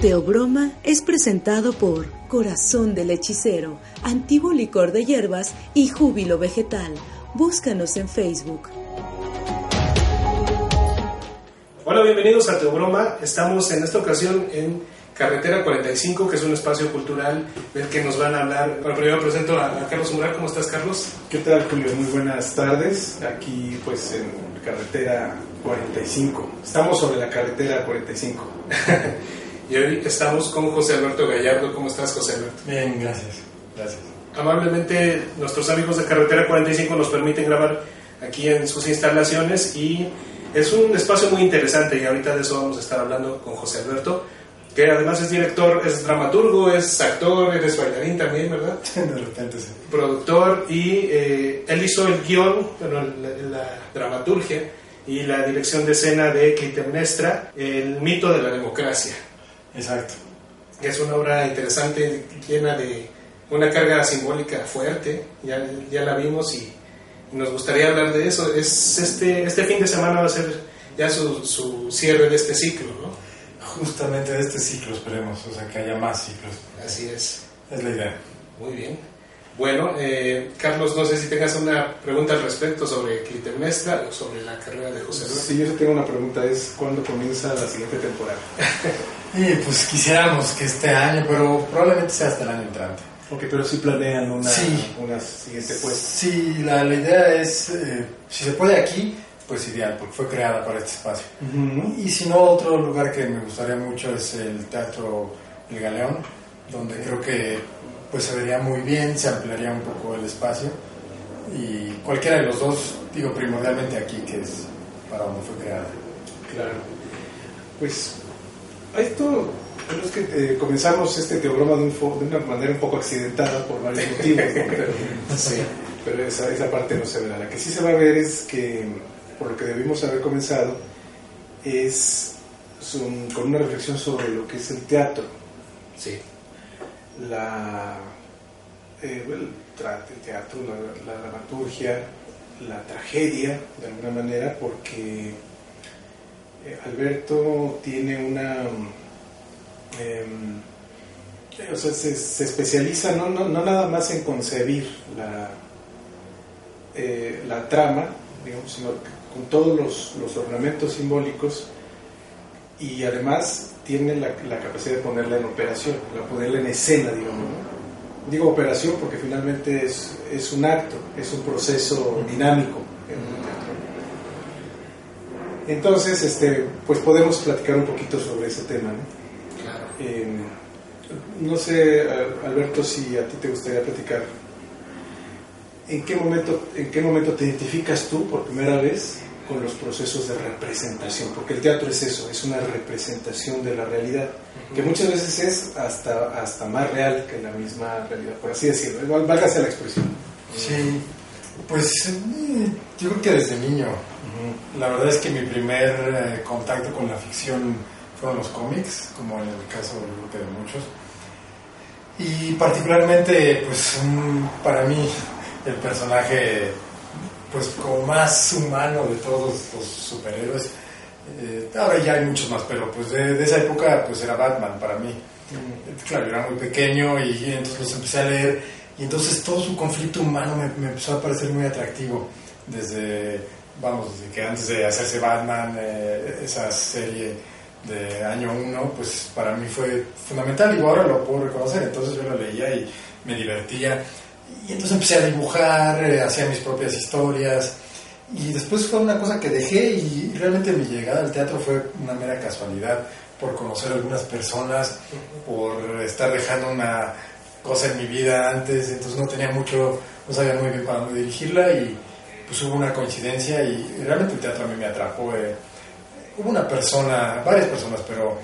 Teobroma es presentado por Corazón del Hechicero, Antiguo Licor de Hierbas y Júbilo Vegetal. Búscanos en Facebook. Hola, bienvenidos a Teobroma. Estamos en esta ocasión en Carretera 45, que es un espacio cultural del que nos van a hablar. Bueno, primero presento a, Carlos Mural. ¿Cómo estás, Carlos? ¿Qué tal, Julio? Muy buenas tardes. Aquí, pues, en Carretera 45. Estamos sobre la Carretera 45. y hoy estamos con José Alberto Gallardo. ¿Cómo estás, José Alberto? Bien, gracias. Gracias. Amablemente, nuestros amigos de Carretera 45 nos permiten grabar aquí en sus instalaciones y es un espacio muy interesante y ahorita de eso vamos a estar hablando con José Alberto que además es director, es dramaturgo, es actor, eres bailarín también, ¿verdad? De repente sí. Productor y eh, él hizo el guion, bueno, la, dramaturgia y la dirección de escena de Clitemnestra, El mito de la democracia. Exacto. Es una obra interesante, llena de una carga simbólica fuerte, ya, ya la vimos y, nos gustaría hablar de eso. Es este, este fin de semana va a ser ya su, su cierre de este ciclo, ¿no? justamente de este ciclo, esperemos, o sea, que haya más ciclos. Así es. Es la idea. Muy bien. Bueno, eh, Carlos, no sé si tengas una pregunta al respecto sobre Clitemnestra o sobre la carrera de José Luis. Sí, yo tengo una pregunta, es ¿cuándo comienza la siguiente temporada? y pues quisiéramos que este año, pero probablemente sea hasta el año entrante. Ok, pero sí planean una, sí. una siguiente puesta. Sí, la, la idea es, eh, si se puede aquí, pues ideal, porque fue creada para este espacio. Y si no, otro lugar que me gustaría mucho es el Teatro El Galeón, donde creo que pues se vería muy bien, se ampliaría un poco el espacio. Y cualquiera de los dos, digo primordialmente aquí, que es para donde fue creada. Claro. Pues esto es que eh, comenzamos este teograma de, de, una manera un poco accidentada por varios motivos, pero, sí, pero esa, esa parte no se verá. La que sí se va a ver es que por lo que debimos haber comenzado, es con una reflexión sobre lo que es el teatro. Sí. La, eh, el, teatro, la, dramaturgia, la tragedia, de alguna manera, porque Alberto tiene una... Em, o sea, se, especializa no, no, no, nada más en concebir la, eh, la trama, digamos, sino con todos los, los ornamentos simbólicos y además tiene la, la, capacidad de ponerla en operación, de ponerla en escena, digamos. Digo operación porque finalmente es, es, un acto, es un proceso dinámico Entonces, este, pues podemos platicar un poquito sobre ese tema. ¿no? Claro. Eh, no sé, Alberto, si a ti te gustaría platicar ¿En qué, momento, ¿En qué momento te identificas tú por primera vez con los procesos de representación? Porque el teatro es eso, es una representación de la realidad, que muchas veces es hasta, hasta más real que la misma realidad, por así decirlo. Válgase la expresión. Sí, pues yo creo que desde niño. La verdad es que mi primer eh, contacto con la ficción fueron los cómics, como en el caso de muchos. Y particularmente, pues para mí, el personaje pues como más humano de todos los superhéroes. Eh, ahora ya hay muchos más, pero pues de, esa época pues era Batman para mí. Claro, yo era muy pequeño y, entonces los empecé a leer y entonces todo su conflicto humano me, empezó a parecer muy atractivo desde, vamos, desde que antes de hacerse Batman, eh, esa serie de año uno, pues para mí fue fundamental y ahora lo puedo reconocer, entonces yo lo leía y me divertía y entonces empecé a dibujar, eh, hacía mis propias historias. Y después fue una cosa que dejé y realmente mi llegada al teatro fue una mera casualidad por conocer algunas personas, por estar dejando una cosa en mi vida antes, entonces no tenía mucho, no sabía muy bien para dónde dirigirla y pues hubo una coincidencia y realmente el teatro a mí me atrapó. Eh. Hubo una persona, varias personas, pero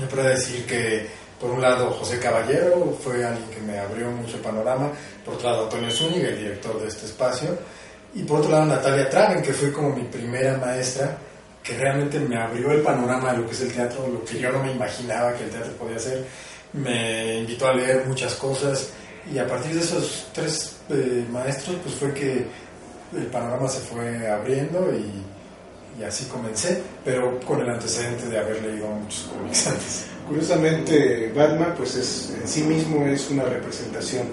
me puedo decir que por un lado, José Caballero fue alguien que me abrió mucho el panorama, por otro lado, Antonio Zúñiga, el director de este espacio, y por otro lado, Natalia Traven, que fue como mi primera maestra, que realmente me abrió el panorama de lo que es el teatro, lo que yo no me imaginaba que el teatro podía ser. Me invitó a leer muchas cosas y a partir de esos tres eh, maestros, pues fue que el panorama se fue abriendo y, y así comencé, pero con el antecedente de haber leído muchos cómics antes. Curiosamente, Batman, pues es, en sí mismo es una representación.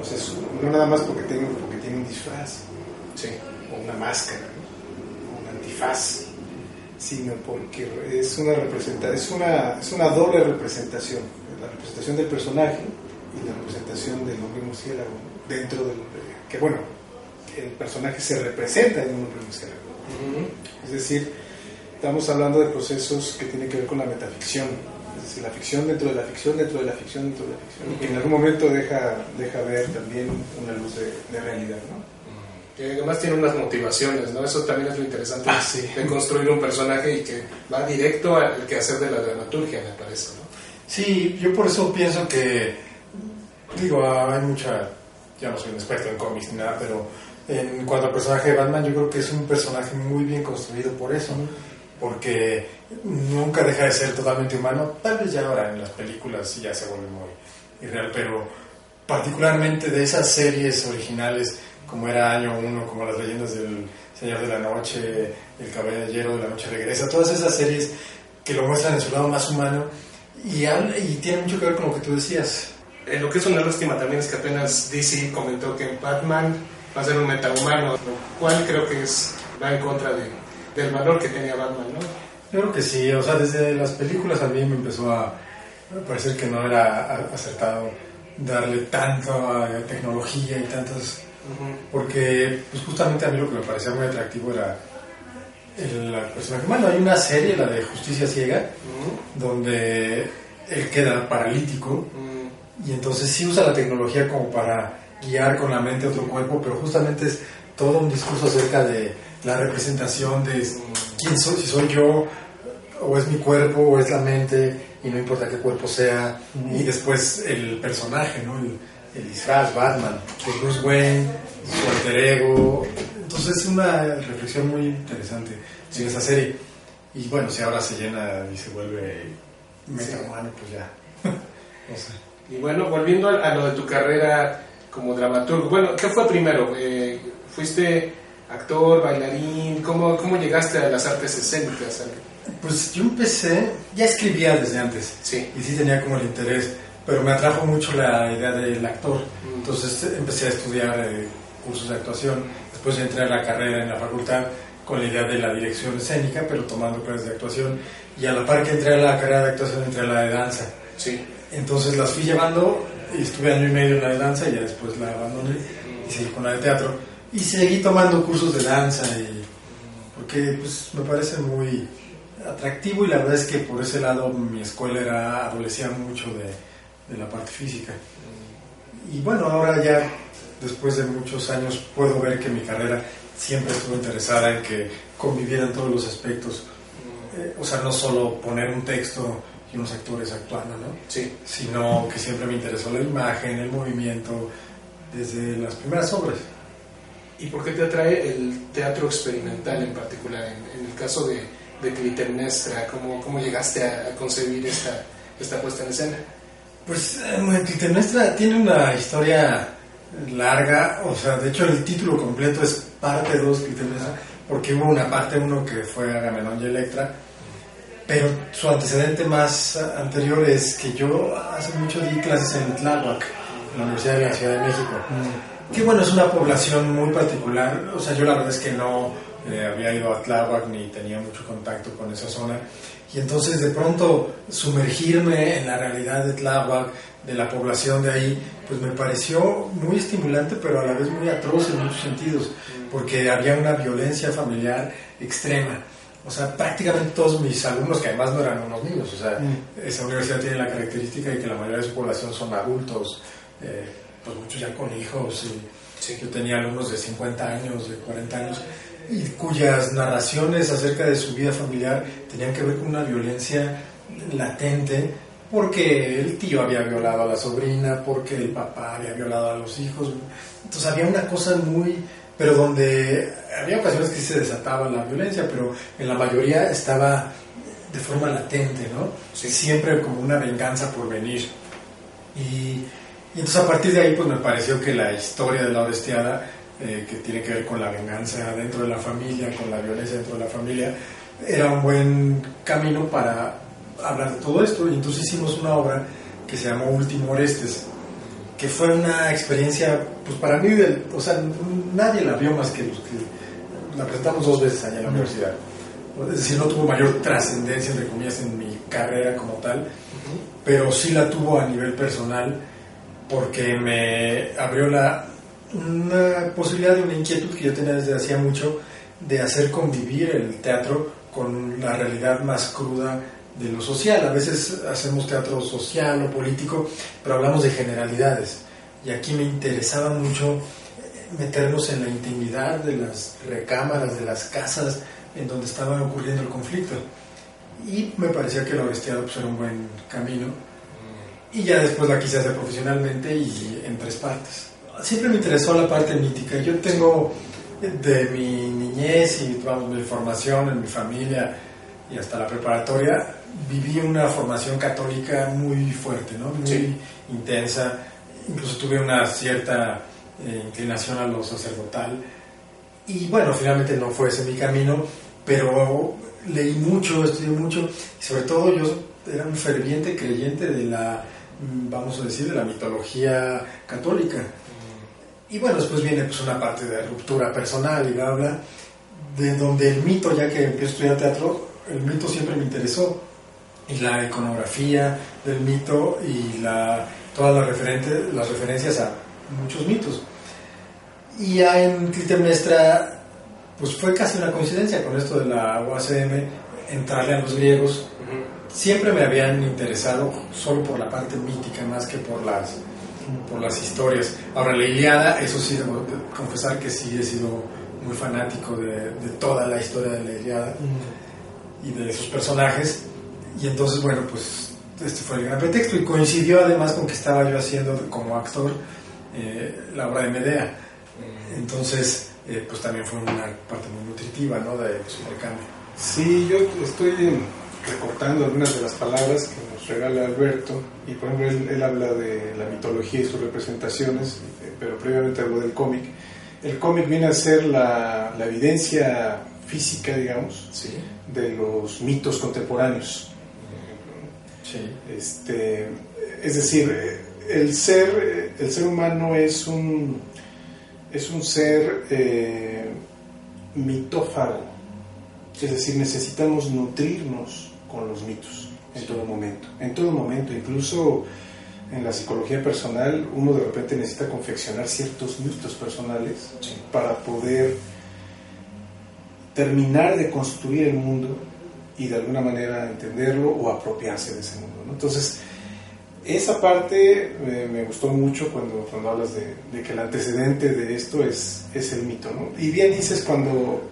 O sea, es- no nada más porque, tenga, porque tiene un disfraz, Sí. o una máscara, ¿no? o un antifaz, sino porque es una, representa es, una, es una doble representación. La representación del personaje y la representación del hombre murciélago dentro del... que bueno, el personaje se representa en un hombre murciélago. Es decir, estamos hablando de procesos que tienen que ver con la metaficción. Es decir, la ficción dentro de la ficción, dentro de la ficción, dentro de la ficción. Y que en algún momento deja, deja ver también una luz de, de realidad, ¿no? Que además tiene unas motivaciones, ¿no? Eso también es lo interesante Ah, sí. de construir un personaje y que va directo al quehacer de la dramaturgia, me parece, ¿no? Sí, yo por eso pienso que, digo, hay mucha, ya no soy un experto en cómics ni nada, pero en cuanto al personaje de Batman, yo creo que es un personaje muy bien construido por eso, porque nunca deja de ser totalmente humano, tal vez ya ahora en las películas ya se vuelve muy irreal, pero particularmente de esas series originales, como era Año 1, como las leyendas del Señor de la Noche, El Caballero de la Noche Regresa, todas esas series que lo muestran en su lado más humano y, y tiene mucho que ver con lo que tú decías. Eh, lo que es una lástima también es que apenas DC comentó que Batman va a ser un metahumano, lo cual creo que es, va en contra de, del valor que tenía Batman, ¿no? Yo creo que sí, o sea, desde las películas a mí me empezó a parecer que no era acertado darle tanta tecnología y tantas... Porque pues justamente a mí lo que me parecía muy atractivo era el la personaje. Bueno, hay una serie, la de Justicia Ciega, donde él queda paralítico y entonces sí usa la tecnología como para guiar con la mente a otro cuerpo, pero justamente es todo un discurso acerca de la representación de quién soy, si soy yo, o es mi cuerpo, o es la mente, y no importa qué cuerpo sea, y después el personaje, ¿no? El, el disfraz, Batman, de Bruce Wayne, su alter ego. Entonces es una reflexión muy interesante en esa serie. Y bueno, si ahora se llena y se vuelve metahumano, pues ya. no sé. Y bueno, volviendo a, a lo de tu carrera como dramaturgo, bueno, ¿qué fue primero? Eh, ¿Fuiste actor, bailarín? ¿Cómo, ¿Cómo llegaste a las artes escénicas? Pues yo empecé, ya escribía desde antes Sí. y sí tenía como el interés, pero me atrajo mucho la idea del actor. Mm. Entonces eh, empecé a estudiar eh, cursos de actuación, después entré a la carrera en la facultad con la idea de la dirección escénica, pero tomando clases de actuación, y a la par que entré a la carrera de actuación entré a la de danza. Sí. Entonces las fui llevando y estuve año y medio en la de danza y ya después la abandoné y seguí con la de teatro. Y seguí tomando cursos de danza y porque pues me parece muy atractivo y la verdad es que por ese lado mi escuela era adolecía mucho de, de la parte física. Y bueno, ahora ya después de muchos años puedo ver que mi carrera siempre estuvo interesada en que convivieran todos los aspectos. Eh, o sea, no solo poner un texto unos actores actuando, ¿no? Sí. sino que siempre me interesó la imagen, el movimiento, desde las primeras obras. ¿Y por qué te atrae el teatro experimental en particular? En, en el caso de, de Clitemnestra, ¿cómo, ¿cómo llegaste a, a concebir esta, esta puesta en escena? Pues eh, Clitemnestra tiene una historia larga, o sea, de hecho el título completo es parte 2 Clitemnestra, porque hubo una parte 1 que fue Agamenón y Electra, pero su antecedente más anterior es que yo hace mucho di clases en Tláhuac, en la Universidad de la Ciudad de México. Que bueno, es una población muy particular. O sea, yo la verdad es que no eh, había ido a Tláhuac ni tenía mucho contacto con esa zona. Y entonces de pronto sumergirme en la realidad de Tláhuac, de la población de ahí, pues me pareció muy estimulante, pero a la vez muy atroz en muchos sentidos, porque había una violencia familiar extrema. O sea, prácticamente todos mis alumnos, que además no eran unos niños, o sea, esa universidad tiene la característica de que la mayoría de su población son adultos, eh, pues muchos ya con hijos. Y Yo tenía alumnos de 50 años, de 40 años, y cuyas narraciones acerca de su vida familiar tenían que ver con una violencia latente, porque el tío había violado a la sobrina, porque el papá había violado a los hijos. Entonces había una cosa muy pero donde había ocasiones que se desataba la violencia, pero en la mayoría estaba de forma latente, ¿no? Sí. Siempre como una venganza por venir. Y, y entonces a partir de ahí pues me pareció que la historia de la Orestiada, eh, que tiene que ver con la venganza dentro de la familia, con la violencia dentro de la familia, era un buen camino para hablar de todo esto. Y entonces hicimos una obra que se llamó Último Orestes, que fue una experiencia, pues para mí, o sea, nadie la vio más que los que la presentamos dos veces allá en la universidad. Es decir, no tuvo mayor trascendencia, entre comillas, en mi carrera como tal, pero sí la tuvo a nivel personal porque me abrió la una posibilidad de una inquietud que yo tenía desde hacía mucho de hacer convivir el teatro con la realidad más cruda de lo social. A veces hacemos teatro social o político, pero hablamos de generalidades. Y aquí me interesaba mucho meternos en la intimidad de las recámaras, de las casas en donde estaba ocurriendo el conflicto. Y me parecía que la honestidad pues, era un buen camino. Y ya después la quise hacer profesionalmente y en tres partes. Siempre me interesó la parte mítica. Yo tengo de mi niñez y vamos, mi formación en mi familia y hasta la preparatoria, viví una formación católica muy fuerte, ¿no? muy intensa. Incluso tuve una cierta eh, inclinación a lo sacerdotal. Y bueno, finalmente no fue ese mi camino, pero leí mucho, estudié mucho, y sobre todo yo era un ferviente creyente de la, vamos a decir, de la mitología católica. Y bueno, después viene pues una parte de ruptura personal y bla, bla, de donde el mito, ya que empecé a estudiar teatro, el mito siempre me interesó. Y la iconografía del mito y la, todas las, referentes, las referencias a muchos mitos. Y ya en Clitemnestra, pues fue casi una coincidencia con esto de la UACM, entrarle a los griegos. Siempre me habían interesado solo por la parte mítica más que por las por las historias. Ahora, la Iliada, eso sí, debo confesar que sí he sido muy fanático de, toda la historia de la Iliada y de sus personajes. Y entonces, bueno, pues este fue el gran pretexto y coincidió además con que estaba yo haciendo como actor eh, la obra de Medea. Entonces, eh, pues también fue una parte muy nutritiva, ¿no? De su intercambio. Sí, yo estoy recortando algunas de las palabras que nos regala Alberto, y por ejemplo él, habla de la mitología y sus representaciones, eh, pero previamente habló del cómic. El cómic viene a ser la, la evidencia física, digamos, de los mitos contemporáneos. Sí. Este, es decir, el ser, el ser humano es un, es un ser eh, mitófago, es decir, necesitamos nutrirnos con los mitos en todo momento. En todo momento, incluso en la psicología personal, uno de repente necesita confeccionar ciertos mitos personales para poder terminar de construir el mundo y de alguna manera entenderlo o apropiarse de ese mundo. Entonces, esa parte eh, me gustó mucho cuando, cuando hablas de, de, que el antecedente de esto es, es el mito. ¿no? Y bien dices cuando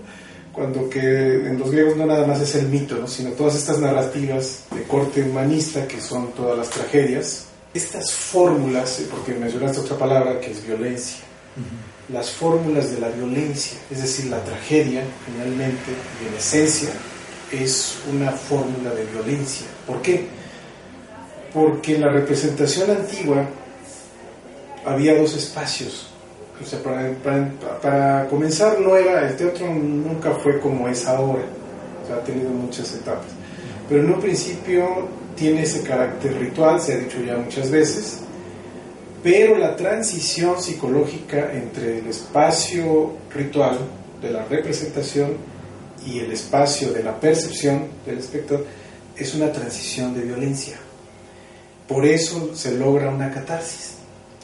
cuando que en los griegos no nada más es el mito, sino todas estas narrativas de corte humanista que son todas las tragedias, estas fórmulas, eh, porque mencionaste otra palabra que es violencia, las fórmulas de la violencia, es decir, la tragedia finalmente y en esencia es una fórmula de violencia. ¿Por qué? Porque en la representación antigua había dos espacios o sea, para, comenzar, no era, el teatro nunca fue como es ahora, ha tenido muchas etapas. Pero en un principio tiene ese carácter ritual, se ha dicho ya muchas veces, pero la transición psicológica entre el espacio ritual de la representación y el espacio de la percepción del espectador es una transición de violencia. Por eso se logra una catarsis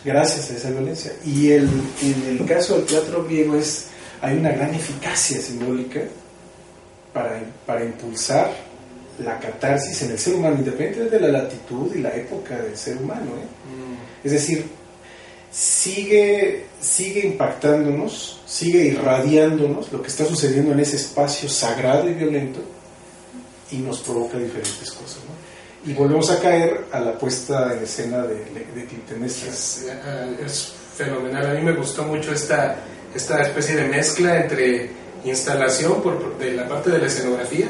gracias a esa violencia. Y el, en el caso del teatro griego es, hay una gran eficacia simbólica para, para impulsar la catarsis en el ser humano, independientemente de la latitud y la época del ser humano. ¿eh? Mm. Es decir, sigue, sigue impactándonos, sigue irradiándonos lo que está sucediendo en ese espacio sagrado y violento y nos provoca diferentes cosas. Y volvemos a caer a la puesta en escena de, de Es, eh, es, fenomenal, a mí me gustó mucho esta, esta especie de mezcla entre instalación por, de la parte de la escenografía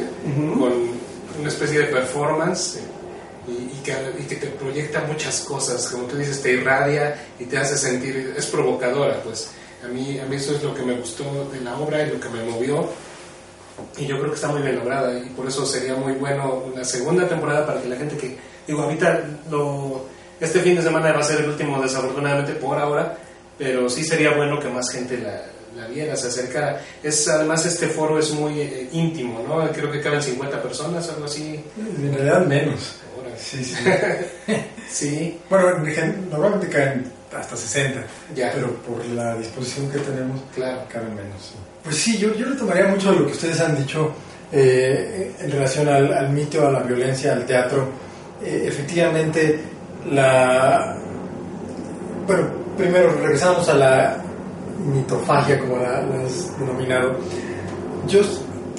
con una especie de performance eh, y, que, y, que, te proyecta muchas cosas, como tú dices, te irradia y te hace sentir, es provocadora, pues. A mí, a mí eso es lo que me gustó de la obra y lo que me movió y yo creo que está muy bien lograda y por eso sería muy bueno una segunda temporada para que la gente que, digo, ahorita lo, este fin de semana va a ser el último desafortunadamente por ahora, pero sí sería bueno que más gente la, la viera, se acercara. Es, además este foro es muy eh, íntimo, ¿no? Creo que caben 50 personas, algo así. En realidad menos. Sí, sí. sí. Bueno, normalmente caen hasta 60, ya. pero por la disposición que tenemos, claro. caben menos. Pues sí, yo, yo tomaría mucho de lo que ustedes han dicho eh, en relación al, mito, a la violencia, al teatro. Eh, efectivamente, la... Bueno, primero regresamos a la mitofagia, como la, has denominado. Yo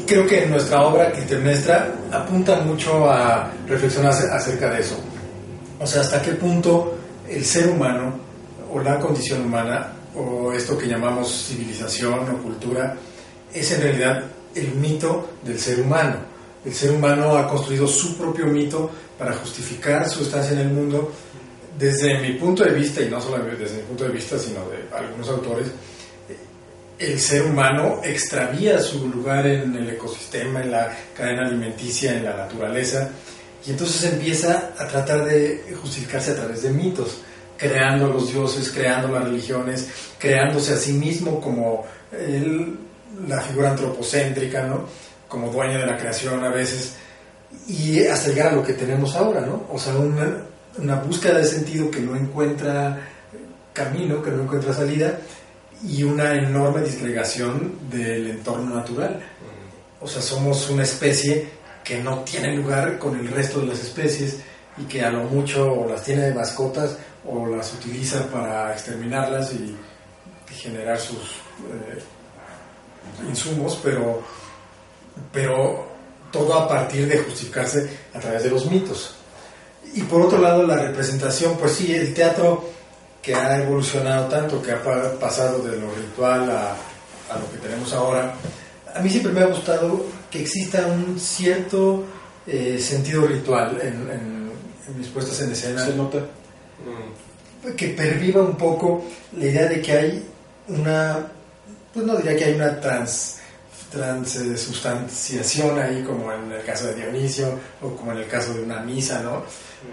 creo que nuestra obra Clitemnestra apunta mucho a reflexionar acerca de eso. O sea, hasta qué punto el ser humano o la condición humana o esto que llamamos civilización o cultura es en realidad el mito del ser humano. El ser humano ha construido su propio mito para justificar su estancia en el mundo. Desde mi punto de vista, y no solo desde mi punto de vista, sino de algunos autores, el ser humano extravía su lugar en el ecosistema, en la cadena alimenticia, en la naturaleza, y entonces empieza a tratar de justificarse a través de mitos creando los dioses, creando las religiones, creándose a sí mismo como la figura antropocéntrica, ¿no? Como dueño de la creación a veces, y hasta llegar a lo que tenemos ahora, ¿no? O sea, una, una búsqueda de sentido que no encuentra camino, que no encuentra salida, y una enorme disgregación del entorno natural. O sea, somos una especie que no tiene lugar con el resto de las especies y que a lo mucho las tiene de mascotas o las utiliza para exterminarlas y, generar sus eh, insumos, pero, pero todo a partir de justificarse a través de los mitos. Y por otro lado, la representación, pues sí, el teatro que ha evolucionado tanto, que ha pasado de lo ritual a, a lo que tenemos ahora, a mí siempre me ha gustado que exista un cierto eh, sentido ritual en, en, en, mis puestas en escena. Se nota. Que perviva un poco la idea de que hay una, pues no diría que hay una trans transustanciación ahí como en el caso de Dionisio o como en el caso de una misa, ¿no?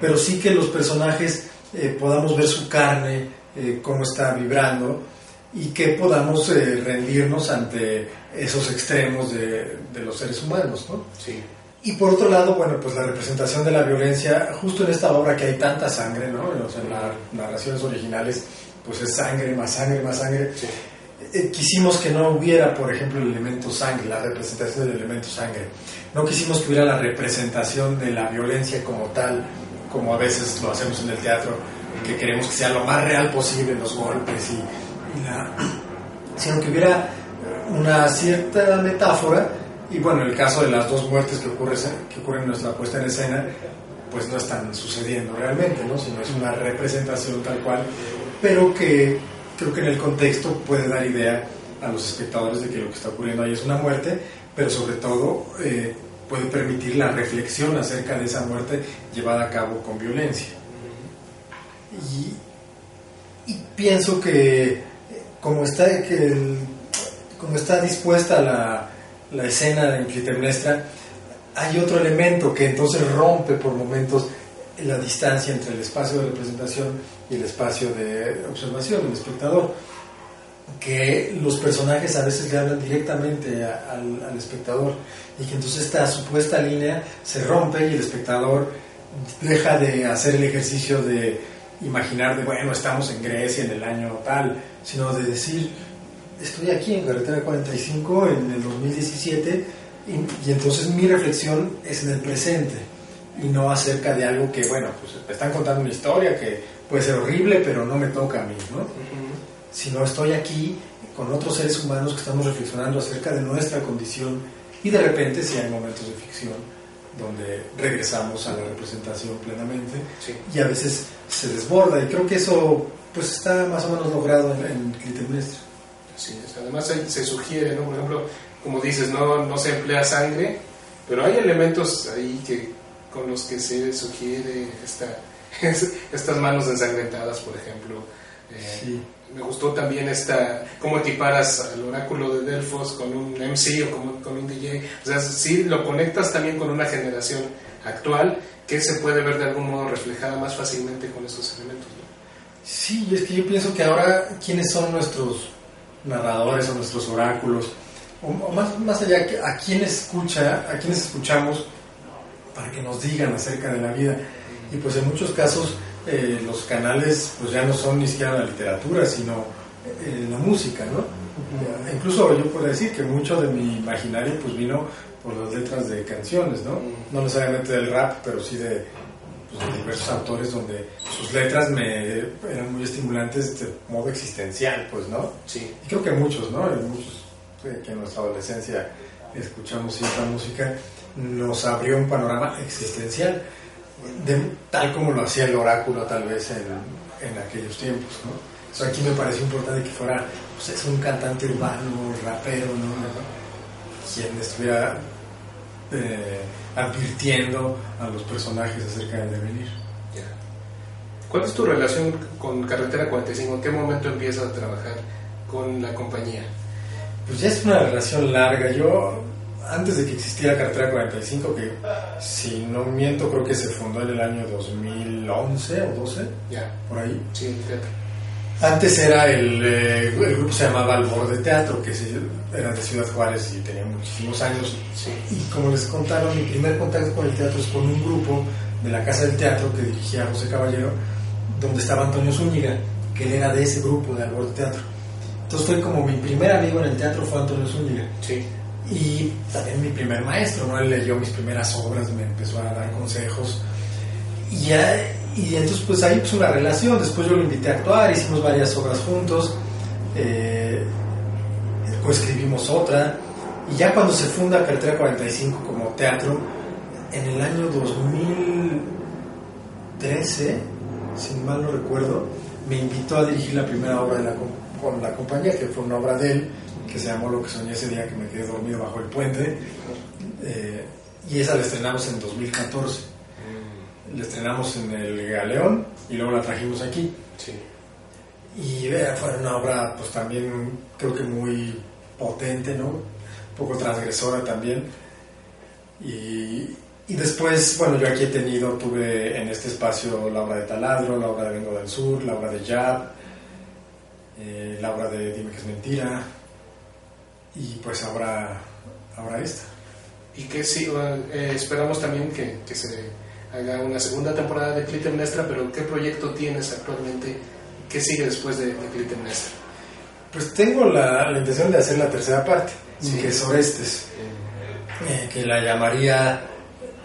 Pero sí que los personajes eh, podamos ver su carne, eh, cómo está vibrando y que podamos eh, rendirnos ante esos extremos de, de, los seres humanos, ¿no? Sí. Y por otro lado, bueno, pues la representación de la violencia, justo en esta obra que hay tanta sangre, ¿no? O sea, en las narraciones originales, pues es sangre, más sangre, más sangre. Eh, quisimos que no hubiera, por ejemplo, el elemento sangre, la representación del elemento sangre. No quisimos que hubiera la representación de la violencia como tal, como a veces lo hacemos en el teatro, que queremos que sea lo más real posible los golpes, y, y la, sino que hubiera una cierta metáfora y bueno, el caso de las dos muertes que, ocurre, ocurren en nuestra puesta en escena, pues no están sucediendo realmente, ¿no? sino es una representación tal cual, pero que creo que en el contexto puede dar idea a los espectadores de que lo que está ocurriendo ahí es una muerte, pero sobre todo eh, puede permitir la reflexión acerca de esa muerte llevada a cabo con violencia. Y, y pienso que como está, que como está dispuesta la la escena en Clitemnestra, hay otro elemento que entonces rompe por momentos la distancia entre el espacio de representación y el espacio de observación, el espectador, que los personajes a veces le hablan directamente al, al, espectador y que entonces esta supuesta línea se rompe y el espectador deja de hacer el ejercicio de imaginar de, bueno, estamos en Grecia en el año tal, sino de decir, estoy aquí en Carretera 45 en el 2017 y, entonces mi reflexión es en el presente y no acerca de algo que, bueno, pues me están contando una historia que puede ser horrible, pero no me toca a mí, ¿no? Sino estoy aquí con otros seres humanos que estamos reflexionando acerca de nuestra condición y de repente si hay momentos de ficción donde regresamos a la representación plenamente y a veces se desborda y creo que eso pues está más o menos logrado en, en Clitemnestra. Sí, además se sugiere, ¿no? Por ejemplo, como dices, no, no se emplea sangre, pero hay elementos ahí que con los que se sugiere esta, estas manos ensangrentadas, por ejemplo. Eh, me gustó también esta, cómo equiparas al oráculo de Delfos con un MC o con, con un DJ. O sea, sí lo conectas también con una generación actual que se puede ver de algún modo reflejada más fácilmente con esos elementos. Sí, es que yo pienso que ahora, ¿quiénes son nuestros narradores o nuestros oráculos? O, más, más allá, ¿a quién escucha, a quiénes escuchamos para que nos digan acerca de la vida? Y pues en muchos casos eh, los canales pues ya no son ni siquiera la literatura, sino eh, la música, ¿no? Incluso yo puedo decir que mucho de mi imaginario pues vino por las letras de canciones, ¿no? No necesariamente del rap, pero sí de, diversos autores donde sus letras me eran muy estimulantes de modo existencial, pues, ¿no? Sí. Y creo que muchos, ¿no? muchos que en nuestra adolescencia escuchamos cierta música, nos abrió un panorama existencial, de, tal como lo hacía el oráculo tal vez en, en aquellos tiempos, ¿no? O sea, aquí me pareció importante que fuera pues, es un cantante urbano, rapero, ¿no? Quien estuviera eh, advirtiendo a los personajes acerca del devenir. ¿Cuál es tu relación con Carretera 45? ¿En qué momento empiezas a trabajar con la compañía? Pues ya es una relación larga. Yo, antes de que existiera Carretera 45, que si no miento, creo que se fundó en el año 2011 o 12, ya. por ahí. Sí. Antes era el, eh, el grupo se llamaba Albor de Teatro, que era de Ciudad Juárez y tenía muchísimos años. Y como les contaron, mi primer contacto con el teatro es con un grupo de la Casa del Teatro que dirigía José Caballero, donde estaba Antonio Zúñiga, que él era de ese grupo de Albor de Teatro. Entonces fue como mi primer amigo en el teatro fue Antonio Zúñiga. Sí. Y también mi primer maestro, ¿no? Él leyó mis primeras obras, me empezó a dar consejos. Y ya y entonces pues ahí pues una relación, después yo lo invité a actuar, hicimos varias obras juntos, eh, escribimos otra, y ya cuando se funda Carretera 45 como teatro, en el año 2013, si mal no recuerdo, me invitó a dirigir la primera obra de la, con la compañía, que fue una obra de él, que se llamó Lo que soñé ese día que me quedé dormido bajo el puente, eh, y esa la estrenamos en 2014 la estrenamos en el Galeón y luego la trajimos aquí. Sí. Y fue una obra, pues también creo que muy potente, ¿no? Un poco transgresora también. Y, y, después, bueno, yo aquí he tenido, tuve en este espacio la obra de Taladro, la obra de Vengo del Sur, la obra de Jab, eh, la obra de Dime que es mentira, y pues ahora, ahora esta. Y que sí, eh, esperamos también que, que se haga una segunda temporada de Clitemnestra, pero ¿qué proyecto tienes actualmente? ¿Qué sigue después de, de Clitemnestra? Pues tengo la, la, intención de hacer la tercera parte, que es Orestes, eh, que la llamaría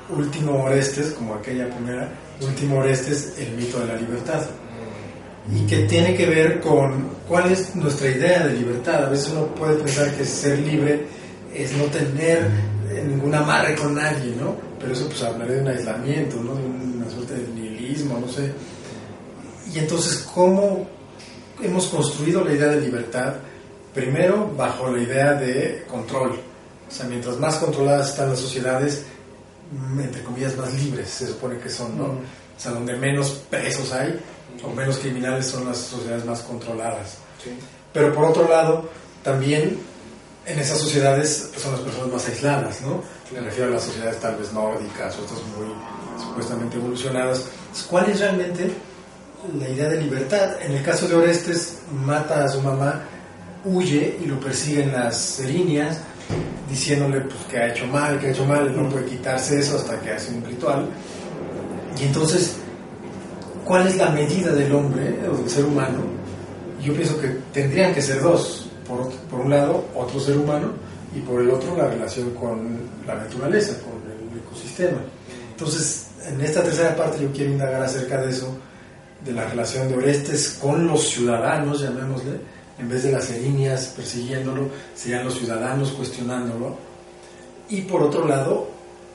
Último Orestes, como aquella primera, Último Orestes, el mito de la libertad. Y que tiene que ver con cuál es nuestra idea de libertad. A veces uno puede pensar que ser libre es no tener ningún amarre con nadie, ¿no? Pero eso pues hablaré de un aislamiento, ¿no? De una suerte de nihilismo, no sé. Y entonces, ¿cómo hemos construido la idea de libertad? Primero, bajo la idea de control. O sea, mientras más controladas están las sociedades, mm, entre comillas, más libres se supone que son, ¿no? O sea, donde menos presos hay o menos criminales son las sociedades más controladas. Sí. Pero por otro lado, también en esas sociedades son las personas más aisladas, ¿no? Me refiero a las sociedades tal vez nórdicas, otras muy supuestamente evolucionadas. ¿Cuál es realmente la idea de libertad? En el caso de Orestes, mata a su mamá, huye y lo persiguen las líneas, diciéndole pues, que ha hecho mal, que ha hecho mal, no puede quitarse eso hasta que hace un ritual. Y entonces, ¿cuál es la medida del hombre o del ser humano? Yo pienso que tendrían que ser dos por, por, un lado, otro ser humano y por el otro, la relación con la naturaleza, con el ecosistema. Entonces, en esta tercera parte yo quiero indagar acerca de eso, de la relación de Orestes con los ciudadanos, llamémosle, en vez de las erinias persiguiéndolo, serían los ciudadanos cuestionándolo. Y por otro lado,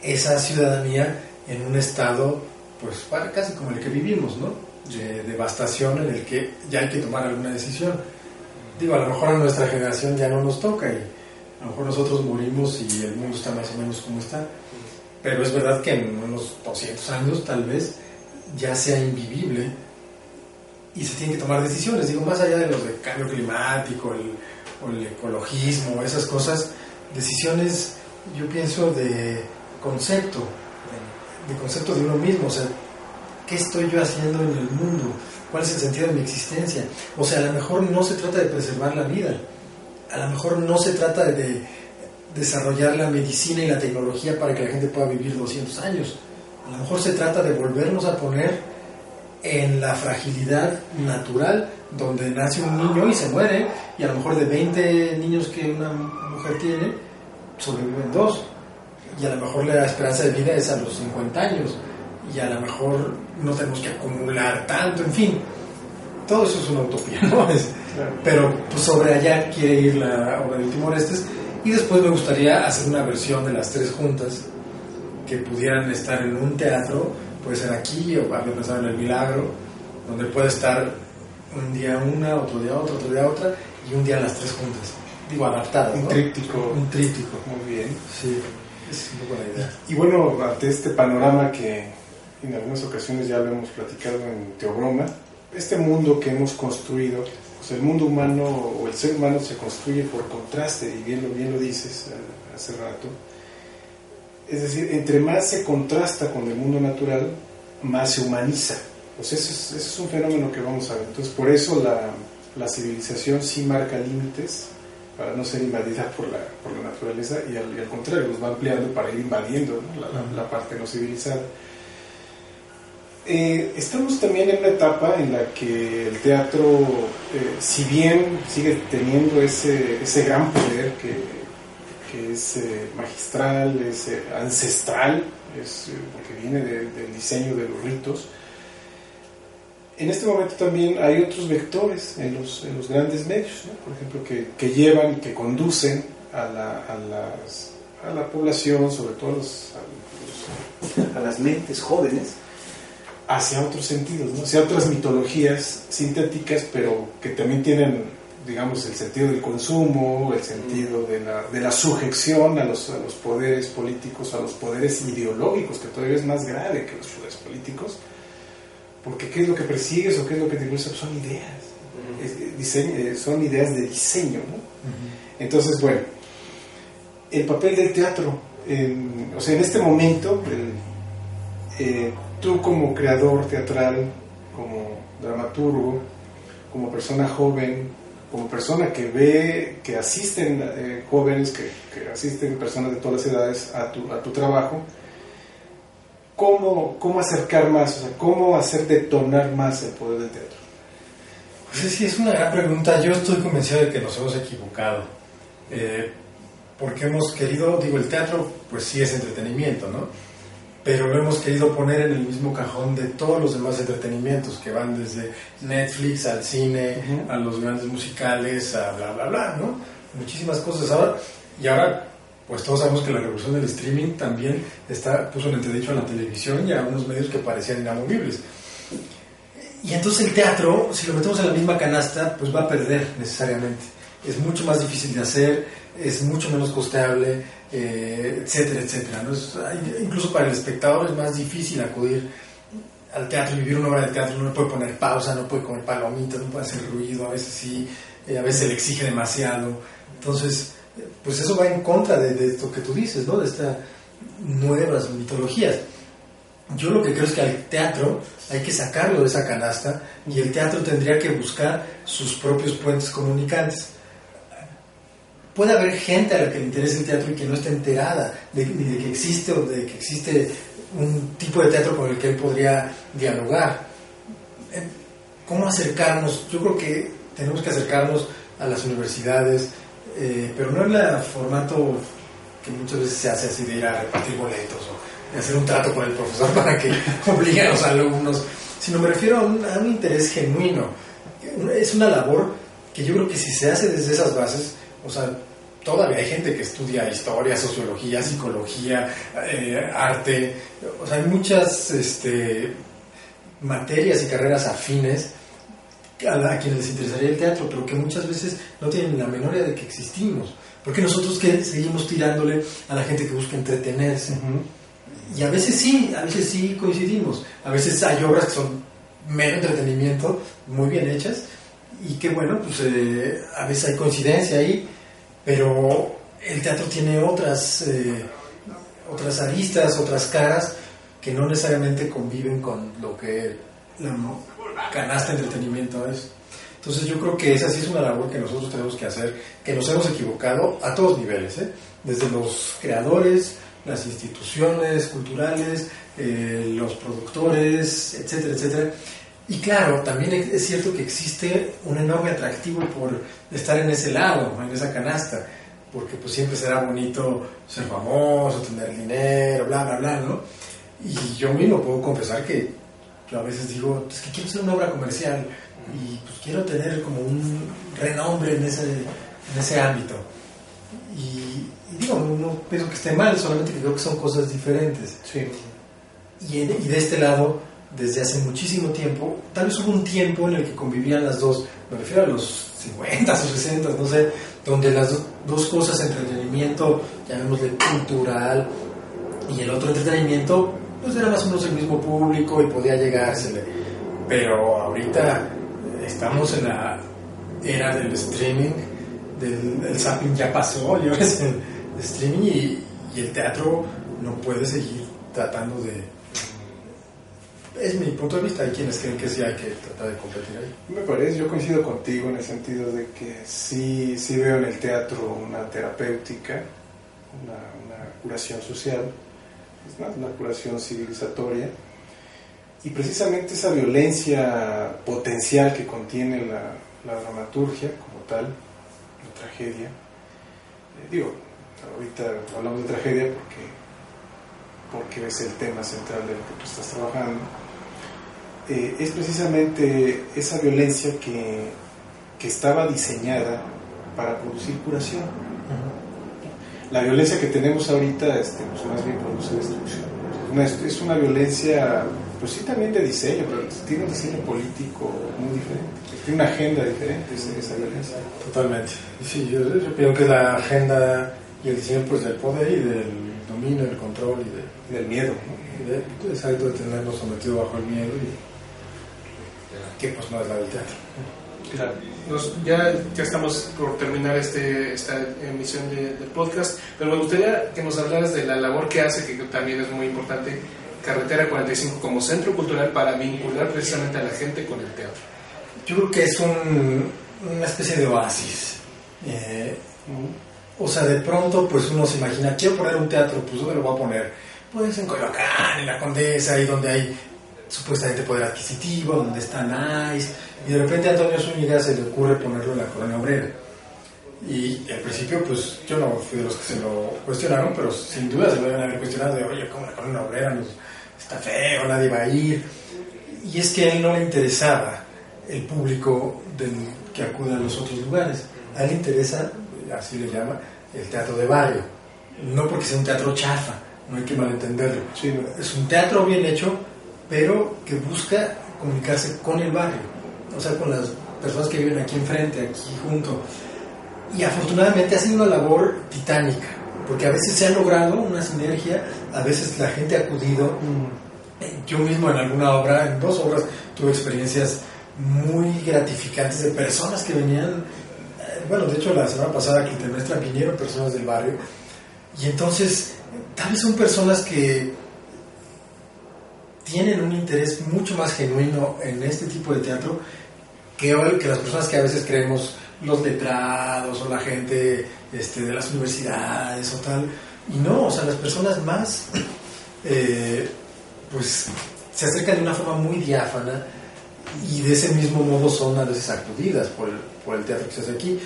esa ciudadanía en un estado, pues casi como el que vivimos, ¿no? De devastación en el que ya hay que tomar alguna decisión digo, a lo mejor a nuestra generación ya no nos toca y a lo mejor nosotros morimos y el mundo está más o menos como está. Pero es verdad que en unos 200 años tal vez ya sea invivible y se tienen que tomar decisiones. Digo, más allá de los de cambio climático el, o el ecologismo, esas cosas, decisiones, yo pienso, de concepto, de concepto de uno mismo, o sea, ¿qué estoy yo haciendo en el mundo? ¿Cuál es el sentido de mi existencia? O sea, a lo mejor no se trata de preservar la vida, a lo mejor no se trata de desarrollar la medicina y la tecnología para que la gente pueda vivir 200 años, a lo mejor se trata de volvernos a poner en la fragilidad natural donde nace un niño y se muere y a lo mejor de 20 niños que una mujer tiene sobreviven dos. Y a lo mejor la esperanza de vida es a los 50 años. Y a lo mejor no tenemos que acumular tanto, en fin, todo eso es una utopía, ¿no? pero pues, sobre allá quiere ir la obra de Timor Estes y después me gustaría hacer una versión de las tres juntas que pudieran estar en un teatro, puede ser aquí o había pensado en el Milagro, donde puede estar un día una, otro día otra, otro día otra y un día las tres juntas. Digo, adaptado. Un tríptico. Un tríptico. Muy bien. Sí, es una buena idea. Y, bueno, ante este panorama que en algunas ocasiones ya lo hemos platicado en Teobroma, este mundo que hemos construido, pues el mundo humano o el ser humano se construye por contraste, y bien lo, bien lo dices eh, hace rato. Es decir, entre más se contrasta con el mundo natural, más se humaniza. Pues ese es, ese es un fenómeno que vamos a ver. Entonces, por eso la, la civilización sí marca límites para no ser invadida por la, por la naturaleza y al, contrario, los va ampliando para ir invadiendo la, parte no civilizada. Eh, estamos también en una etapa en la que el teatro, eh, si bien sigue teniendo ese, ese gran poder que, que es eh, magistral, es ancestral, es, porque viene de, del diseño de los ritos, en este momento también hay otros vectores en los, en los grandes medios, por ejemplo, que, que, llevan, que conducen a la, a, las, a la población, sobre todo los, a, las mentes jóvenes, hacia otros sentidos, ¿no? hacia otras mitologías sintéticas, pero que también tienen, digamos, el sentido del consumo, el sentido de la, de la sujeción a los, a los poderes políticos, a los poderes ideológicos, que todavía es más grave que los poderes políticos porque ¿qué es lo que persigues o qué es lo que te gusta? Son ideas, uh -huh. es, diseño, son ideas de diseño, ¿no? Uh -huh. Entonces, bueno, el papel del teatro, en, o sea, en este momento, el, eh, tú como creador teatral, como dramaturgo, como persona joven, como persona que ve, que asisten eh, jóvenes, que, asisten personas de todas las edades a tu, a tu trabajo, ¿cómo, cómo acercar más, o sea, cómo hacer detonar más el poder del teatro? Pues sí, es una gran pregunta. Yo estoy convencido de que nos hemos equivocado. Eh, porque hemos querido, digo, el teatro, pues sí es entretenimiento, ¿no? Pero lo hemos querido poner en el mismo cajón de todos los demás entretenimientos que van desde Netflix al cine, uh -huh. a los grandes musicales, a bla, bla, bla, ¿no? Muchísimas cosas. Ahora, y ahora pues todos sabemos que la revolución del streaming también está, puso en entredicho a la televisión y a unos medios que parecían inamovibles. Y entonces el teatro, si lo metemos en la misma canasta, pues va a perder necesariamente. Es mucho más difícil de hacer, es mucho menos costeable, eh, etcétera, etcétera. incluso para el espectador es más difícil acudir al teatro y vivir una obra de teatro. No puede poner pausa, no puede comer palomitas, no puede hacer ruido, a veces sí, eh, a veces le exige demasiado. Entonces, pues eso va en contra de, de, esto que tú dices, ¿no? De estas nuevas mitologías. Yo lo que creo es que al teatro hay que sacarlo de esa canasta y el teatro tendría que buscar sus propios puentes comunicantes. Puede haber gente a la que le interese el teatro y que no esté enterada de, de que existe o de que existe un tipo de teatro con el que él podría dialogar. ¿Cómo acercarnos? Yo creo que tenemos que acercarnos a las universidades, eh, pero no en el formato que muchas veces se hace así de ir a repartir boletos o de hacer un trato con el profesor para que obligue a los alumnos, sino me refiero a un, a un, interés genuino. Es una labor que yo creo que si se hace desde esas bases, o sea, todavía hay gente que estudia historia, sociología, psicología, eh, arte, o sea, hay muchas este, materias y carreras afines a, la, a, quienes les interesaría el teatro, pero que muchas veces no tienen la menor idea de que existimos. Porque nosotros que seguimos tirándole a la gente que busca entretenerse. Uh -huh. Y a veces sí, a veces sí coincidimos. A veces hay obras que son mero entretenimiento, muy bien hechas, y que bueno, pues eh, a veces hay coincidencia ahí, pero el teatro tiene otras, eh, otras aristas, otras caras, que no necesariamente conviven con lo que la canasta de entretenimiento es. Entonces yo creo que esa sí es una labor que nosotros tenemos que hacer, que nos hemos equivocado a todos niveles, ¿eh? desde los creadores, las instituciones culturales, eh, los productores, etcétera, etcétera. Y claro, también es cierto que existe un enorme atractivo por estar en ese lado, en esa canasta, porque pues siempre será bonito ser famoso, tener dinero, bla, bla, bla, ¿no? Y yo mismo puedo confesar que yo a veces digo, es que quiero hacer una obra comercial y pues quiero tener como un renombre en ese, en ese ámbito. Y, digo, no, pienso que esté mal, solamente que creo que son cosas diferentes. Sí. Y, y, de este lado, desde hace muchísimo tiempo, tal vez hubo un tiempo en el que convivían las dos, me refiero a los 50 o 60, no sé, donde las dos cosas, entretenimiento, llamémosle cultural, y el otro entretenimiento, pues era más o menos el mismo público y podía llegársele. Pero ahorita estamos en la era del streaming, del el zapping ya pasó, y ahora es el streaming y, el teatro no puede seguir tratando de... Es mi punto de vista, hay quienes creen que sí hay que tratar de competir ahí. Me parece, yo coincido contigo en el sentido de que sí, sí veo en el teatro una terapéutica, una, curación social, una curación civilizatoria, y precisamente esa violencia potencial que contiene la, la dramaturgia como tal, la tragedia, eh, digo, ahorita hablamos de tragedia porque, porque es el tema central de lo que tú estás trabajando, eh, es precisamente esa violencia que, que, estaba diseñada para producir curación. La violencia que tenemos ahorita este, pues más bien produce destrucción. es una violencia pues sí también de diseño, pero tiene un diseño político muy diferente, tiene una agenda diferente esa violencia. Totalmente. Sí, yo, yo pienso que la agenda y el diseño pues del poder y del dominio, del control y del miedo. ¿no? de, exacto, de tenernos sometido bajo el miedo y que pues no es la del teatro. Claro. ya, ya estamos por terminar este, esta emisión de, del podcast, pero me gustaría que nos hablaras de la labor que hace, que también es muy importante, Carretera 45 como centro cultural para vincular precisamente a la gente con el teatro? Yo creo que es un, una especie de oasis. Eh, o sea, de pronto pues uno se imagina, quiero poner un teatro, pues ¿dónde lo voy a poner? Pues en Coyoacán, en la Condesa, ahí donde hay supuestamente poder adquisitivo, donde está Nice, y de repente a Antonio Zúñiga se le ocurre ponerlo en la colonia obrera. Y al principio, pues yo no fui de los que se lo cuestionaron, pero sin duda se lo deben haber cuestionado de, oye, ¿cómo la colonia obrera nos, está feo, nadie va a ir. Y es que a él no le interesaba el público del, que acude a los otros lugares. A él le interesa, así le llama, el teatro de barrio. No porque sea un teatro chafa, no hay que malentenderlo. es un teatro bien hecho, pero que busca comunicarse con el barrio, o sea, con las personas que viven aquí enfrente, aquí junto. Y afortunadamente ha sido una labor titánica porque a veces se ha logrado una sinergia, a veces la gente ha acudido. Yo mismo en alguna obra, en dos obras, tuve experiencias muy gratificantes de personas que venían, eh, bueno, de hecho la semana pasada Clitemnestra vinieron personas del barrio, y entonces tal vez son personas que tienen un interés mucho más genuino en este tipo de teatro que, las personas que a veces creemos los letrados o la gente este, de las universidades o tal. Y no, o sea, las personas más, eh, pues, se acercan de una forma muy diáfana y de ese mismo modo son a veces acudidas por el, por el teatro que se hace aquí.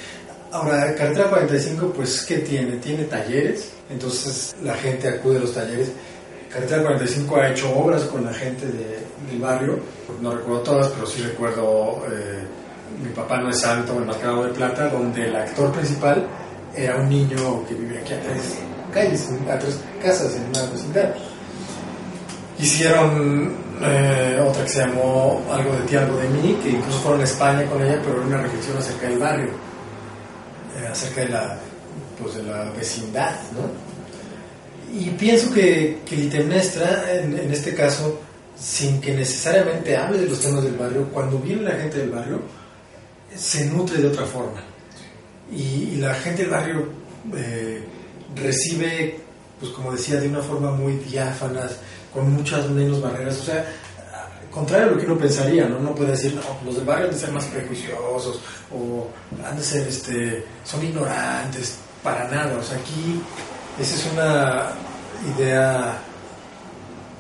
Ahora, Carretera 45, pues, ¿qué tiene? Tiene talleres, entonces la gente acude a los talleres. Carretera 45 ha hecho obras con la gente del barrio, no recuerdo todas, pero sí recuerdo eh, Mi papá no es santo, El Mascarado de Plata, donde el actor principal era un niño que vivía aquí a tres calles, a tres casas en una vecindad. Hicieron eh, otra que se llamó Algo de ti, algo de mí, que incluso fueron a España con ella, pero era una reflexión acerca del barrio, eh, acerca de la, pues, de la vecindad, ¿no? Y pienso que, que Litemnestra, en, en este caso, sin que necesariamente hable de los temas del barrio, cuando viene la gente del barrio, se nutre de otra forma. Y, la gente del barrio eh, recibe, pues como decía, de una forma muy diáfana, con muchas menos barreras. O sea, contrario a lo que uno pensaría, ¿no? Uno puede decir, no, los del barrio han de ser más prejuiciosos, o han de ser, este, son ignorantes, para nada. O sea, aquí esa es una idea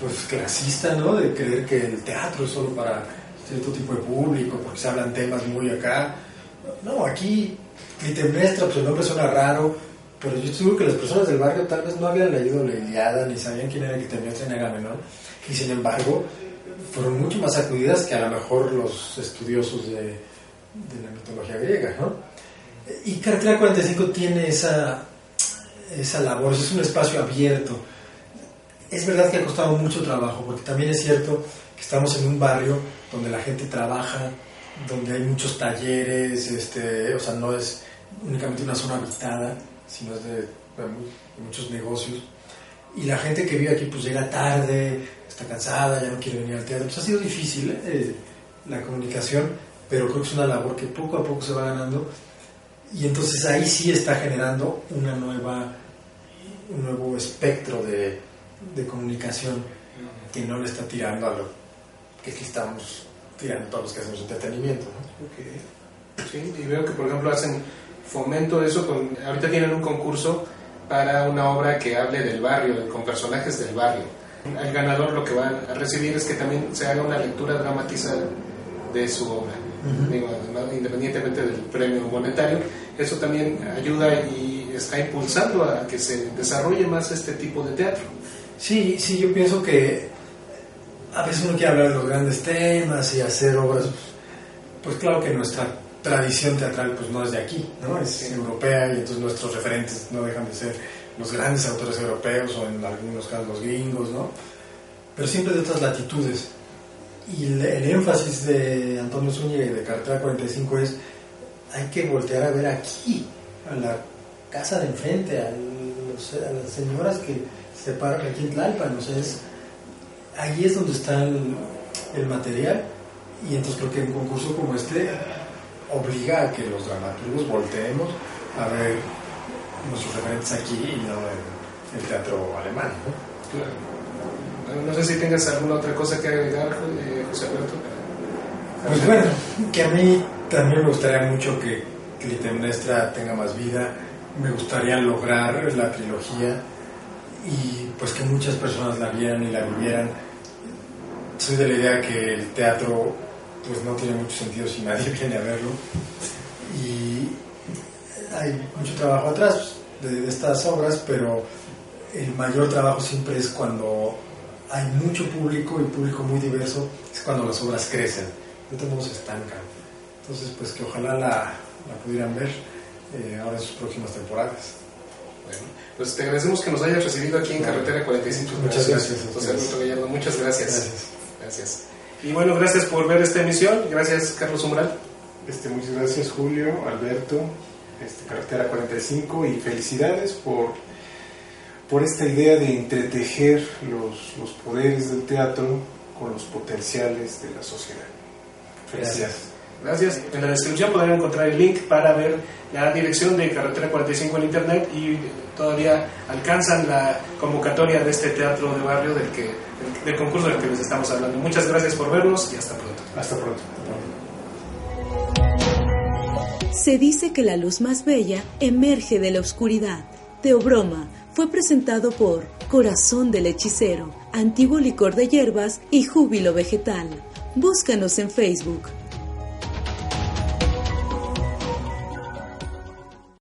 pues clasista, ¿no? De creer que el teatro es solo para cierto tipo de público, porque se hablan temas muy acá. No, aquí Clitemnestra, pues el nombre suena raro, pero yo seguro que las personas del barrio tal vez no habían leído la Iliada, ni sabían quién era Clitemnestra en Agamenón, y sin embargo fueron mucho más acudidas que a lo mejor los estudiosos de, de la mitología griega, ¿no? Y Cartera 45 tiene esa, esa labor, es un espacio abierto. Es verdad que ha costado mucho trabajo, porque también es cierto que estamos en un barrio donde la gente trabaja, donde hay muchos talleres, este, o sea, no es únicamente una zona habitada, sino es de, muchos negocios. Y la gente que vive aquí pues llega tarde, está cansada, ya no quiere venir al teatro. Pues ha sido difícil ¿eh? la comunicación, pero creo que es una labor que poco a poco se va ganando. Y entonces ahí sí está generando una nueva, un nuevo espectro de, de comunicación que no le está tirando a lo que aquí estamos tirando todos los que hacemos entretenimiento. Sí, y veo que por ejemplo hacen fomento de eso, con, ahorita tienen un concurso para una obra que hable del barrio, con personajes del barrio. El ganador lo que va a recibir es que también se haga una lectura dramatizada de su obra, independientemente del premio monetario. Eso también ayuda y está impulsando a que se desarrolle más este tipo de teatro. Sí, sí, yo pienso que a veces uno quiere hablar de los grandes temas y hacer obras, pues claro que nuestra tradición teatral pues no es de aquí, ¿no? Es europea y entonces nuestros referentes no dejan de ser los grandes autores europeos o en algunos casos los gringos, ¿no? Pero siempre de otras latitudes. Y el, énfasis de Antonio Zúñiga y de Cartera 45 es hay que voltear a ver aquí, a la casa de enfrente, a, las señoras que se paran aquí en Tlalpan, o sea, es, ahí es donde está el, material y entonces creo que un concurso como este obliga a que los dramaturgos volteemos a ver nuestros referentes aquí y no en el teatro alemán. ¿no? No sé si tengas alguna otra cosa que agregar, eh, José Alberto. Pues bueno, que a mí también me gustaría mucho que Clitemnestra tenga más vida, me gustaría lograr la trilogía y pues que muchas personas la vieran y la vivieran. Soy de la idea que el teatro pues no tiene mucho sentido si nadie viene a verlo y hay mucho trabajo atrás de, estas obras, pero el mayor trabajo siempre es cuando hay mucho público y público muy diverso, es cuando las obras crecen, de todos modos se estancan. Entonces, pues que ojalá la, pudieran ver eh, ahora en sus próximas temporadas. Bueno, pues te agradecemos que nos hayas recibido aquí en Carretera 45. Muchas gracias. José Alberto Gallardo, muchas gracias. gracias. Y bueno, gracias por ver esta emisión. Gracias, Carlos Umbral. Este, muchas gracias, Julio, Alberto, este, Carretera 45, y felicidades por, por esta idea de entretejer los, los poderes del teatro con los potenciales de la sociedad. Gracias. Gracias. En la descripción podrán encontrar el link para ver la dirección de Carretera 45 en Internet y todavía alcanzan la convocatoria de este teatro de barrio del, que, del concurso del que les estamos hablando. Muchas gracias por vernos y hasta pronto. Hasta pronto. Se dice que la luz más bella emerge de la oscuridad. Teobroma fue presentado por Corazón del Hechicero, Antiguo Licor de Hierbas y Júbilo Vegetal. Búscanos en Facebook.